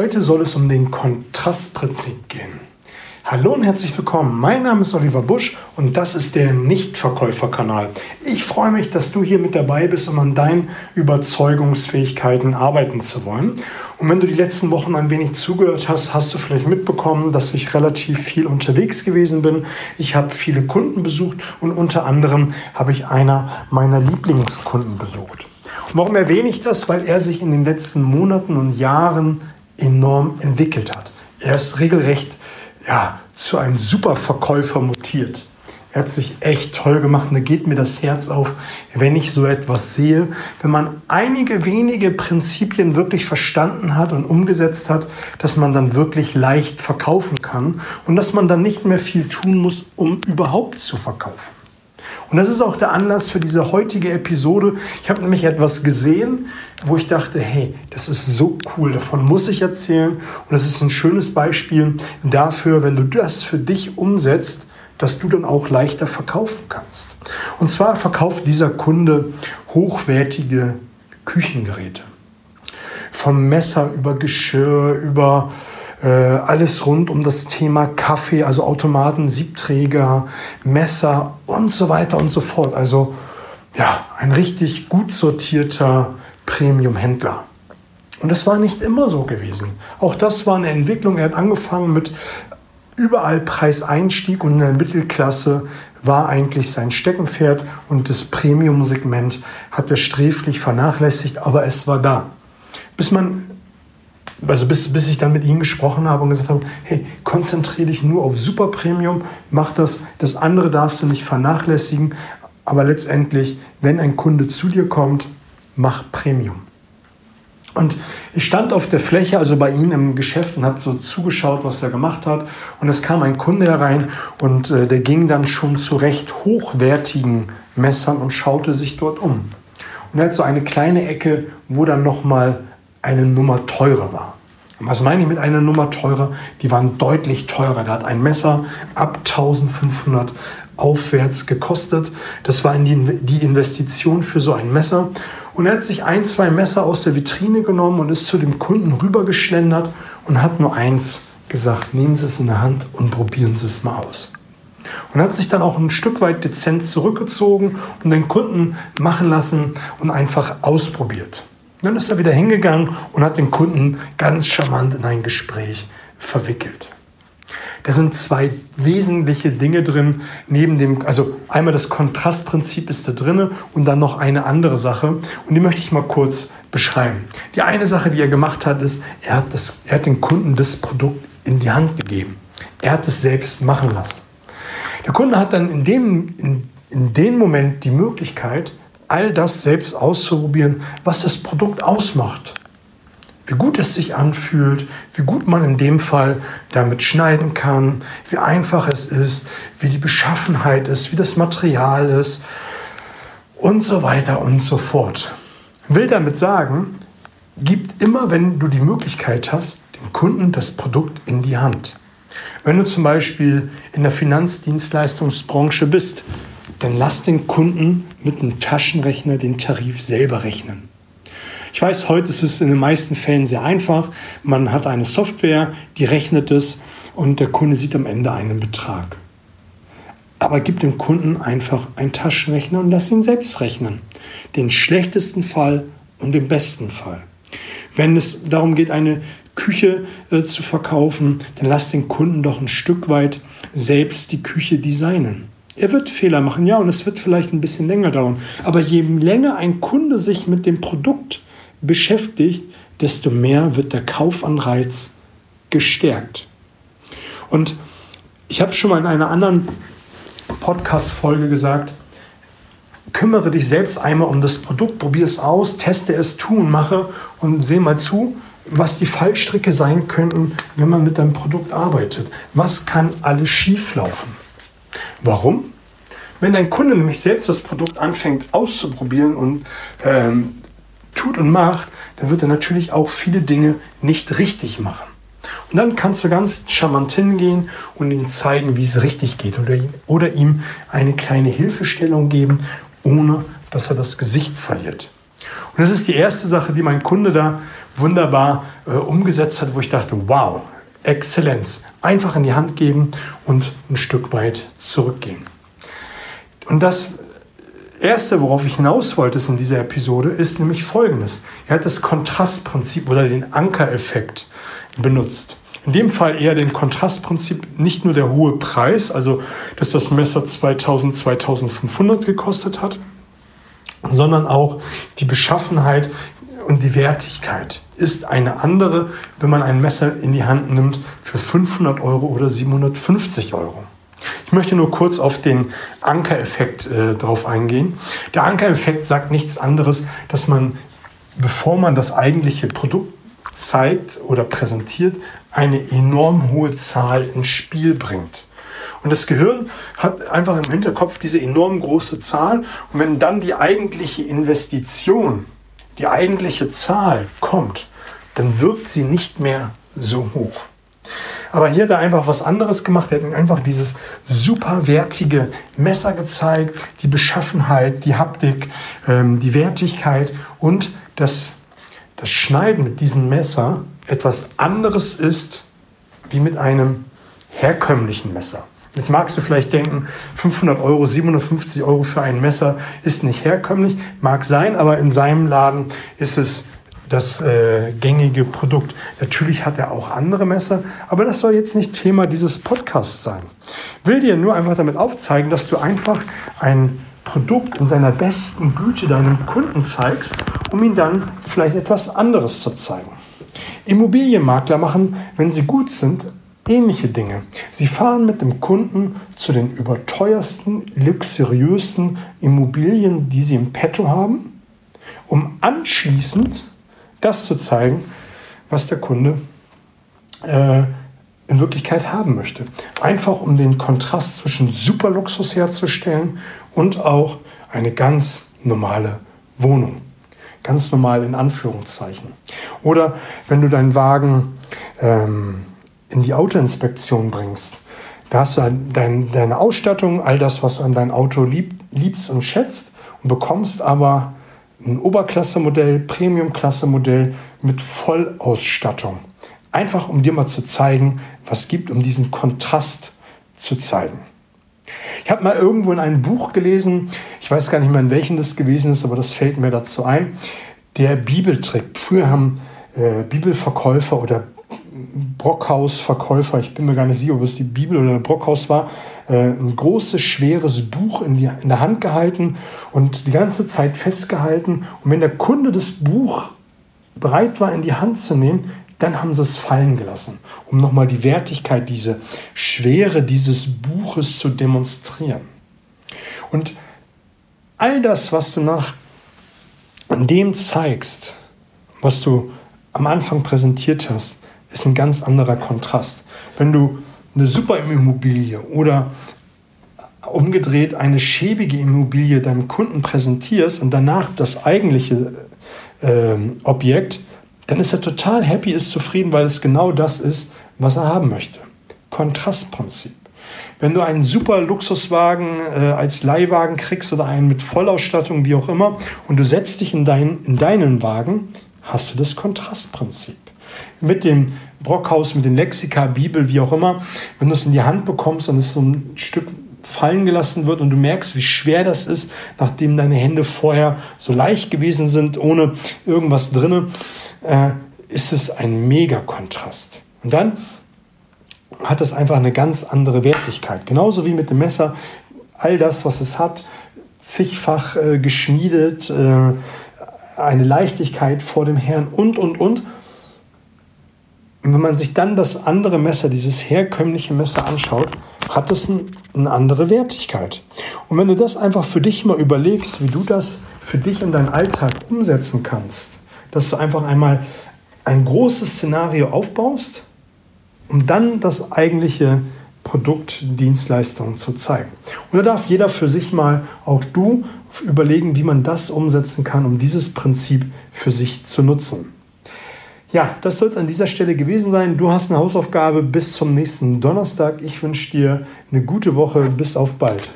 Heute soll es um den Kontrastprinzip gehen. Hallo und herzlich willkommen. Mein Name ist Oliver Busch und das ist der Nichtverkäuferkanal. Ich freue mich, dass du hier mit dabei bist, um an deinen Überzeugungsfähigkeiten arbeiten zu wollen. Und wenn du die letzten Wochen ein wenig zugehört hast, hast du vielleicht mitbekommen, dass ich relativ viel unterwegs gewesen bin. Ich habe viele Kunden besucht und unter anderem habe ich einer meiner Lieblingskunden besucht. Warum erwähne ich das? Weil er sich in den letzten Monaten und Jahren enorm entwickelt hat. Er ist regelrecht ja, zu einem Superverkäufer mutiert. Er hat sich echt toll gemacht und da geht mir das Herz auf, wenn ich so etwas sehe. Wenn man einige wenige Prinzipien wirklich verstanden hat und umgesetzt hat, dass man dann wirklich leicht verkaufen kann und dass man dann nicht mehr viel tun muss, um überhaupt zu verkaufen. Und das ist auch der Anlass für diese heutige Episode. Ich habe nämlich etwas gesehen, wo ich dachte, hey, das ist so cool, davon muss ich erzählen. Und das ist ein schönes Beispiel dafür, wenn du das für dich umsetzt, dass du dann auch leichter verkaufen kannst. Und zwar verkauft dieser Kunde hochwertige Küchengeräte. Vom Messer über Geschirr, über alles rund um das Thema Kaffee, also Automaten, Siebträger, Messer und so weiter und so fort. Also ja, ein richtig gut sortierter Premium-Händler. Und das war nicht immer so gewesen. Auch das war eine Entwicklung. Er hat angefangen mit überall Preiseinstieg und in der Mittelklasse war eigentlich sein Steckenpferd und das Premium-Segment hat er sträflich vernachlässigt, aber es war da. Bis man also bis, bis ich dann mit ihnen gesprochen habe und gesagt habe, hey, konzentriere dich nur auf Super Premium, mach das, das andere darfst du nicht vernachlässigen, aber letztendlich, wenn ein Kunde zu dir kommt, mach Premium. Und ich stand auf der Fläche, also bei ihm im Geschäft und habe so zugeschaut, was er gemacht hat. Und es kam ein Kunde herein und äh, der ging dann schon zu recht hochwertigen Messern und schaute sich dort um. Und er hat so eine kleine Ecke, wo dann nochmal eine Nummer teurer war. Was meine ich mit einer Nummer teurer? Die waren deutlich teurer. Da hat ein Messer ab 1500 aufwärts gekostet. Das war die Investition für so ein Messer. Und er hat sich ein, zwei Messer aus der Vitrine genommen und ist zu dem Kunden rübergeschlendert und hat nur eins gesagt, nehmen Sie es in der Hand und probieren Sie es mal aus. Und hat sich dann auch ein Stück weit dezent zurückgezogen und den Kunden machen lassen und einfach ausprobiert. Dann ist er wieder hingegangen und hat den Kunden ganz charmant in ein Gespräch verwickelt. Da sind zwei wesentliche Dinge drin, neben dem, also einmal das Kontrastprinzip ist da drin und dann noch eine andere Sache und die möchte ich mal kurz beschreiben. Die eine Sache, die er gemacht hat, ist, er hat, das, er hat den Kunden das Produkt in die Hand gegeben. Er hat es selbst machen lassen. Der Kunde hat dann in dem, in, in dem Moment die Möglichkeit, all das selbst auszuprobieren, was das Produkt ausmacht. Wie gut es sich anfühlt, wie gut man in dem Fall damit schneiden kann, wie einfach es ist, wie die Beschaffenheit ist, wie das Material ist und so weiter und so fort. Will damit sagen, gib immer, wenn du die Möglichkeit hast, dem Kunden das Produkt in die Hand. Wenn du zum Beispiel in der Finanzdienstleistungsbranche bist, dann lass den Kunden mit einem Taschenrechner den Tarif selber rechnen. Ich weiß, heute ist es in den meisten Fällen sehr einfach. Man hat eine Software, die rechnet es und der Kunde sieht am Ende einen Betrag. Aber gib dem Kunden einfach einen Taschenrechner und lass ihn selbst rechnen. Den schlechtesten Fall und den besten Fall. Wenn es darum geht, eine Küche äh, zu verkaufen, dann lass den Kunden doch ein Stück weit selbst die Küche designen. Er wird Fehler machen, ja, und es wird vielleicht ein bisschen länger dauern. Aber je länger ein Kunde sich mit dem Produkt beschäftigt, desto mehr wird der Kaufanreiz gestärkt. Und ich habe schon mal in einer anderen Podcast-Folge gesagt, kümmere dich selbst einmal um das Produkt, probiere es aus, teste es, tu und mache und sehe mal zu, was die Fallstricke sein könnten, wenn man mit deinem Produkt arbeitet. Was kann alles schieflaufen? Warum? Wenn dein Kunde nämlich selbst das Produkt anfängt auszuprobieren und ähm, tut und macht, dann wird er natürlich auch viele Dinge nicht richtig machen. Und dann kannst du ganz charmant hingehen und ihm zeigen, wie es richtig geht oder, oder ihm eine kleine Hilfestellung geben, ohne dass er das Gesicht verliert. Und das ist die erste Sache, die mein Kunde da wunderbar äh, umgesetzt hat, wo ich dachte, wow, Exzellenz. Einfach in die Hand geben und ein Stück weit zurückgehen. Und das Erste, worauf ich hinaus wollte in dieser Episode, ist nämlich folgendes. Er hat das Kontrastprinzip oder den Ankereffekt benutzt. In dem Fall eher den Kontrastprinzip, nicht nur der hohe Preis, also dass das Messer 2000, 2500 gekostet hat, sondern auch die Beschaffenheit und die Wertigkeit ist eine andere, wenn man ein Messer in die Hand nimmt für 500 Euro oder 750 Euro. Ich möchte nur kurz auf den Ankereffekt äh, drauf eingehen. Der Ankereffekt sagt nichts anderes, dass man, bevor man das eigentliche Produkt zeigt oder präsentiert, eine enorm hohe Zahl ins Spiel bringt. Und das Gehirn hat einfach im Hinterkopf diese enorm große Zahl. Und wenn dann die eigentliche Investition, die eigentliche Zahl kommt, dann wirkt sie nicht mehr so hoch. Aber hier hat er einfach was anderes gemacht. Er hat einfach dieses superwertige Messer gezeigt, die Beschaffenheit, die Haptik, ähm, die Wertigkeit und dass das Schneiden mit diesem Messer etwas anderes ist wie mit einem herkömmlichen Messer. Jetzt magst du vielleicht denken, 500 Euro, 750 Euro für ein Messer ist nicht herkömmlich. Mag sein, aber in seinem Laden ist es das äh, gängige Produkt. Natürlich hat er auch andere Messer, aber das soll jetzt nicht Thema dieses Podcasts sein. Will dir nur einfach damit aufzeigen, dass du einfach ein Produkt in seiner besten Güte deinem Kunden zeigst, um ihm dann vielleicht etwas anderes zu zeigen. Immobilienmakler machen, wenn sie gut sind, ähnliche Dinge. Sie fahren mit dem Kunden zu den überteuersten, luxuriösten Immobilien, die sie im Petto haben, um anschließend das zu zeigen, was der Kunde äh, in Wirklichkeit haben möchte. Einfach um den Kontrast zwischen Superluxus herzustellen und auch eine ganz normale Wohnung. Ganz normal in Anführungszeichen. Oder wenn du deinen Wagen ähm, in die Autoinspektion bringst, da hast du dein, deine Ausstattung, all das, was du an dein Auto lieb, liebst und schätzt und bekommst aber ein Oberklasse-Modell, Premium-Klasse-Modell mit Vollausstattung. Einfach um dir mal zu zeigen, was gibt, um diesen Kontrast zu zeigen. Ich habe mal irgendwo in einem Buch gelesen, ich weiß gar nicht mehr, in welchem das gewesen ist, aber das fällt mir dazu ein, der Bibeltrick. Früher haben äh, Bibelverkäufer oder Brockhausverkäufer, ich bin mir gar nicht sicher, ob es die Bibel oder der Brockhaus war, äh, ein großes, schweres Buch in, die, in der Hand gehalten und die ganze Zeit festgehalten. Und wenn der Kunde das Buch bereit war, in die Hand zu nehmen, dann haben sie es fallen gelassen, um nochmal die Wertigkeit, diese Schwere dieses Buches zu demonstrieren. Und all das, was du nach dem zeigst, was du am Anfang präsentiert hast, ist ein ganz anderer Kontrast. Wenn du eine super Immobilie oder umgedreht eine schäbige Immobilie deinem Kunden präsentierst und danach das eigentliche äh, Objekt, dann ist er total happy, ist zufrieden, weil es genau das ist, was er haben möchte. Kontrastprinzip. Wenn du einen super Luxuswagen äh, als Leihwagen kriegst oder einen mit Vollausstattung, wie auch immer, und du setzt dich in, dein, in deinen Wagen, hast du das Kontrastprinzip mit dem Brockhaus, mit den Lexika, Bibel, wie auch immer, wenn du es in die Hand bekommst und es so ein Stück fallen gelassen wird und du merkst, wie schwer das ist, nachdem deine Hände vorher so leicht gewesen sind, ohne irgendwas drinne, äh, ist es ein Mega-Kontrast. Und dann hat es einfach eine ganz andere Wertigkeit. Genauso wie mit dem Messer. All das, was es hat, zigfach äh, geschmiedet, äh, eine Leichtigkeit vor dem Herrn und, und, und. Und wenn man sich dann das andere Messer, dieses herkömmliche Messer anschaut, hat es ein, eine andere Wertigkeit. Und wenn du das einfach für dich mal überlegst, wie du das für dich in deinen Alltag umsetzen kannst, dass du einfach einmal ein großes Szenario aufbaust, um dann das eigentliche Produkt, Dienstleistung zu zeigen. Und da darf jeder für sich mal, auch du, überlegen, wie man das umsetzen kann, um dieses Prinzip für sich zu nutzen. Ja, das soll es an dieser Stelle gewesen sein. Du hast eine Hausaufgabe bis zum nächsten Donnerstag. Ich wünsche dir eine gute Woche. Bis auf bald.